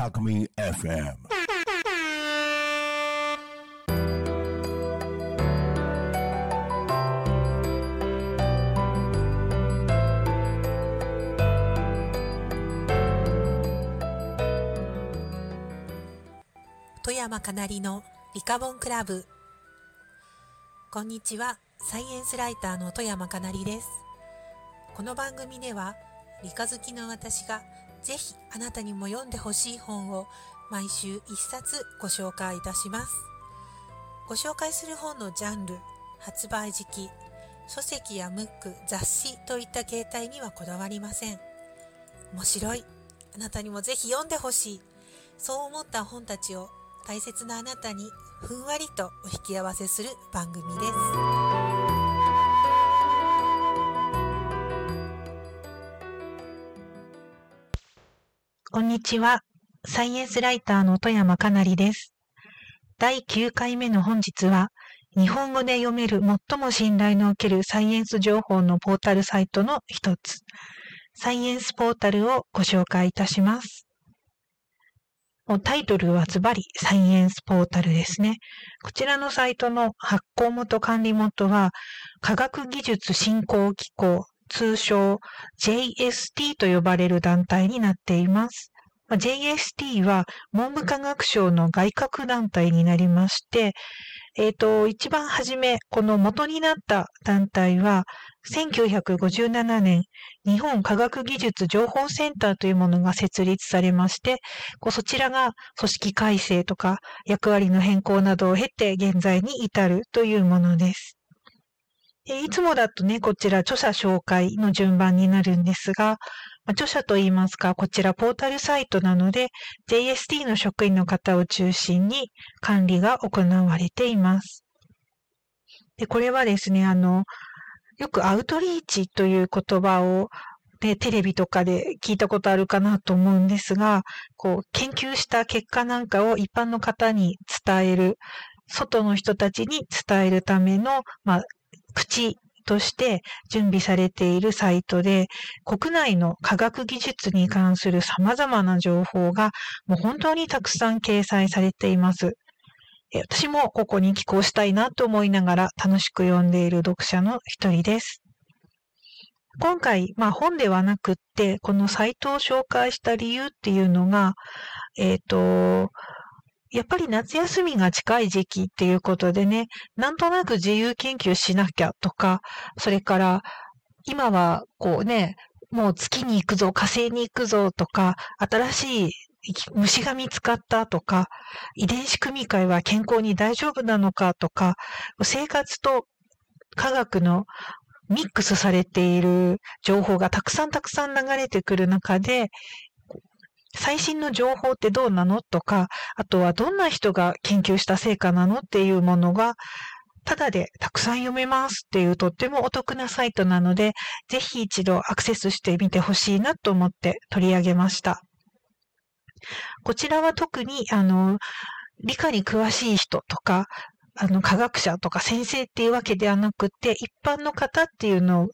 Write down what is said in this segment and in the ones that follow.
Talkme FM 富山かなりのリカボンクラブ。こんにちは。サイエンスライターの富山かなりです。この番組では理科好きの私がぜひあなたにも読んでほしい本を毎週一冊ご紹介いたします。ご紹介する本のジャンル発売時期書籍やムック雑誌といった形態にはこだわりません。面白い。あなたにもぜひ読んでほしい。そう思った本たちを大切なあなたにふんわりとお引き合わせする番組です。こんにちは。サイエンスライターの富山かなりです。第9回目の本日は日本語で読める最も信頼のおけるサイエンス情報のポータルサイトの一つサイエンスポータルをご紹介いたします。タイトルはズバリサイエンスポータルですね。こちらのサイトの発行元管理元は科学技術振興機構通称 JST と呼ばれる団体になっています。JST は文部科学省の外郭団体になりまして、えっ、ー、と、一番初め、この元になった団体は、1957年、日本科学技術情報センターというものが設立されまして、こうそちらが組織改正とか役割の変更などを経て現在に至るというものです。いつもだとね、こちら著者紹介の順番になるんですが、著者といいますか、こちらポータルサイトなので、JST の職員の方を中心に管理が行われています。で、これはですね、あの、よくアウトリーチという言葉をで、テレビとかで聞いたことあるかなと思うんですが、こう、研究した結果なんかを一般の方に伝える、外の人たちに伝えるための、まあ、口として準備されているサイトで、国内の科学技術に関する様々な情報がもう本当にたくさん掲載されています。私もここに寄稿したいなと思いながら楽しく読んでいる読者の一人です。今回、まあ本ではなくって、このサイトを紹介した理由っていうのが、えっ、ー、と、やっぱり夏休みが近い時期っていうことでね、なんとなく自由研究しなきゃとか、それから今はこうね、もう月に行くぞ、火星に行くぞとか、新しい虫が見つかったとか、遺伝子組み換えは健康に大丈夫なのかとか、生活と科学のミックスされている情報がたくさんたくさん流れてくる中で、最新の情報ってどうなの？とか、あとはどんな人が研究した成果なの？っていうものが、ただでたくさん読めますっていうとってもお得なサイトなので、ぜひ一度アクセスしてみてほしいなと思って取り上げました。こちらは特に、あの、理科に詳しい人とか、あの、科学者とか先生っていうわけではなくて、一般の方っていうのを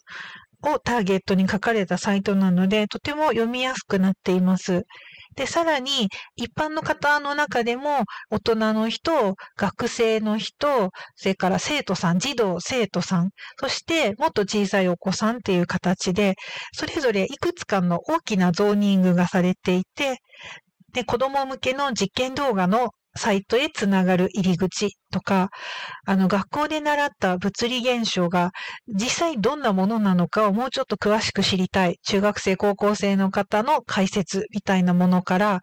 をターゲットに書かれたサイトなので、とても読みやすくなっています。で、さらに、一般の方の中でも、大人の人、学生の人、それから生徒さん、児童、生徒さん、そしてもっと小さいお子さんっていう形で、それぞれいくつかの大きなゾーニングがされていて、で、子供向けの実験動画のサイトへつながる入り口とか、あの学校で習った物理現象が実際どんなものなのかをもうちょっと詳しく知りたい中学生高校生の方の解説みたいなものから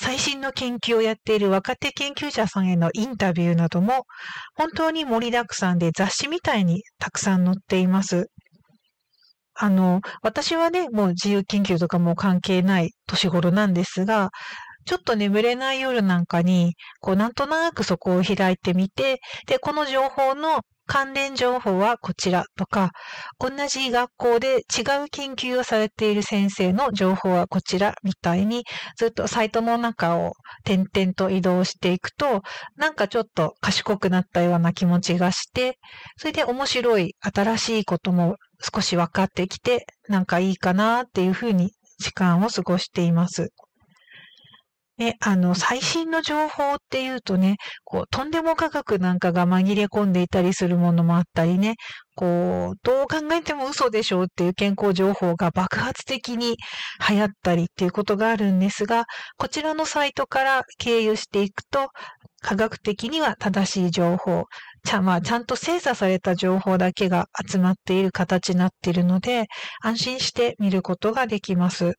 最新の研究をやっている若手研究者さんへのインタビューなども本当に盛りだくさんで雑誌みたいにたくさん載っています。あの、私はね、もう自由研究とかも関係ない年頃なんですが、ちょっと眠れない夜なんかに、こうなんとなくそこを開いてみて、で、この情報の関連情報はこちらとか、同じ学校で違う研究をされている先生の情報はこちらみたいに、ずっとサイトの中を点々と移動していくと、なんかちょっと賢くなったような気持ちがして、それで面白い新しいことも少し分かってきて、なんかいいかなっていうふうに時間を過ごしています。ね、あの、最新の情報っていうとね、こう、とんでも科学なんかが紛れ込んでいたりするものもあったりね、こう、どう考えても嘘でしょうっていう健康情報が爆発的に流行ったりっていうことがあるんですが、こちらのサイトから経由していくと、科学的には正しい情報、ちゃ,、まあ、ちゃんと精査された情報だけが集まっている形になっているので、安心して見ることができます。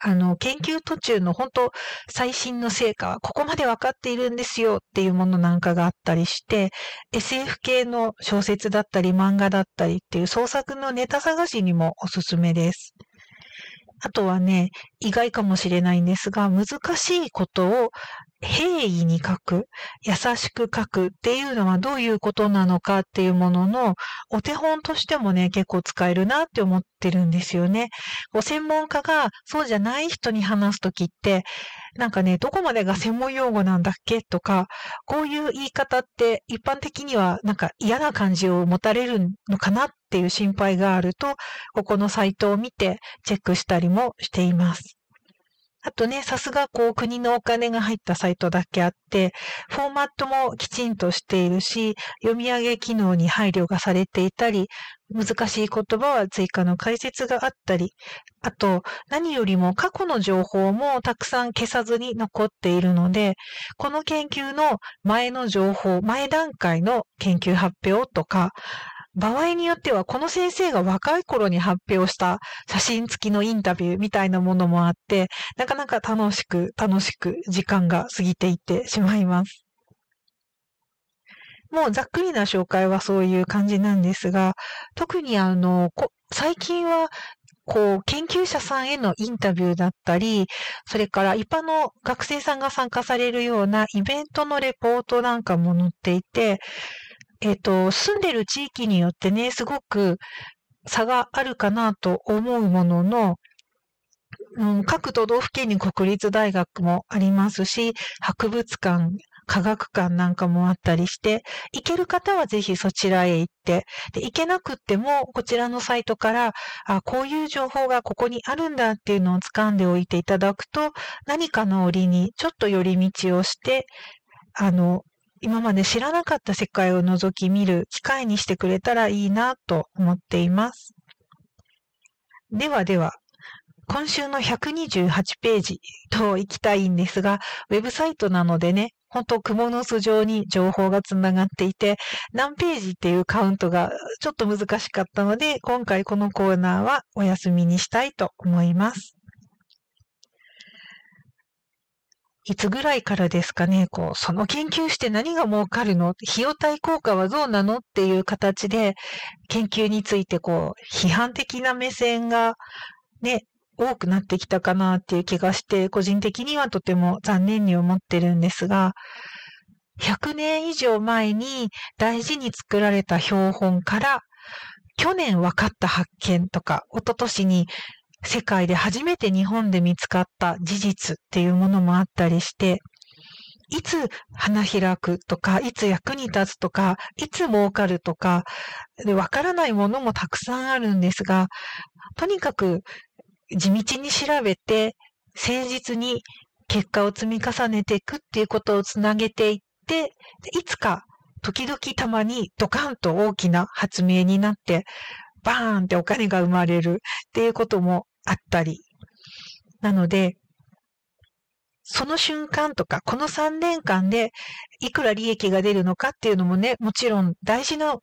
あの、研究途中の本当最新の成果はここまで分かっているんですよっていうものなんかがあったりして、SF 系の小説だったり漫画だったりっていう創作のネタ探しにもおすすめです。あとはね、意外かもしれないんですが、難しいことを平易に書く、優しく書くっていうのはどういうことなのかっていうもののお手本としてもね、結構使えるなって思ってるんですよね。こう専門家がそうじゃない人に話すときって、なんかね、どこまでが専門用語なんだっけとか、こういう言い方って一般的にはなんか嫌な感じを持たれるのかなっていう心配があると、ここのサイトを見てチェックしたりもしています。あとね、さすがこう国のお金が入ったサイトだけあって、フォーマットもきちんとしているし、読み上げ機能に配慮がされていたり、難しい言葉は追加の解説があったり、あと何よりも過去の情報もたくさん消さずに残っているので、この研究の前の情報、前段階の研究発表とか、場合によってはこの先生が若い頃に発表した写真付きのインタビューみたいなものもあって、なかなか楽しく楽しく時間が過ぎていってしまいます。もうざっくりな紹介はそういう感じなんですが、特にあの、最近はこう、研究者さんへのインタビューだったり、それから一般の学生さんが参加されるようなイベントのレポートなんかも載っていて、えっ、ー、と、住んでる地域によってね、すごく差があるかなと思うものの、うん、各都道府県に国立大学もありますし、博物館、科学館なんかもあったりして、行ける方はぜひそちらへ行って、で行けなくっても、こちらのサイトから、あ、こういう情報がここにあるんだっていうのを掴んでおいていただくと、何かの折にちょっと寄り道をして、あの、今まで知らなかった世界を覗き見る機会にしてくれたらいいなと思っています。ではでは、今週の128ページと行きたいんですが、ウェブサイトなのでね、本当蜘蛛の巣状に情報がつながっていて、何ページっていうカウントがちょっと難しかったので、今回このコーナーはお休みにしたいと思います。いつぐらいからですかね、こう、その研究して何が儲かるの？費用対効果はどうなの？っていう形で、研究についてこう、批判的な目線がね、多くなってきたかなっていう気がして、個人的にはとても残念に思ってるんですが、100年以上前に大事に作られた標本から、去年分かった発見とか、一昨年に世界で初めて日本で見つかった事実っていうものもあったりして、いつ花開くとか、いつ役に立つとか、いつ儲かるとか、わからないものもたくさんあるんですが、とにかく地道に調べて、誠実に結果を積み重ねていくっていうことをつなげていって、いつか時々たまにドカンと大きな発明になって、バーンってお金が生まれるっていうこともあったり。なので、その瞬間とか、この3年間でいくら利益が出るのかっていうのもね、もちろん大事な考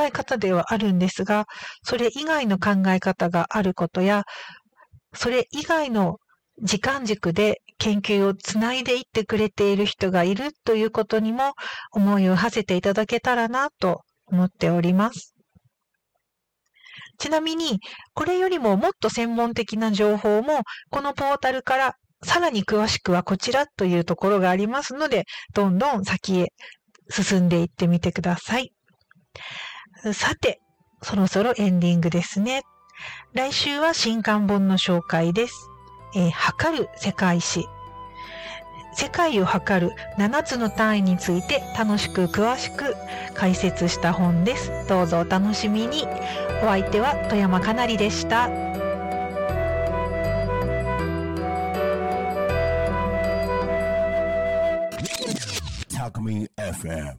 え方ではあるんですが、それ以外の考え方があることや、それ以外の時間軸で研究をつないでいってくれている人がいるということにも思いを馳せていただけたらなと思っております。ちなみに、これよりももっと専門的な情報も、このポータルからさらに詳しくはこちらというところがありますので、どんどん先へ進んでいってみてください。さて、そろそろエンディングですね。来週は新刊本の紹介です。えー、測る世界史。世界を測る7つの単位について楽しく詳しく解説した本です。どうぞお楽しみに。お相手は富山かなりでした。FM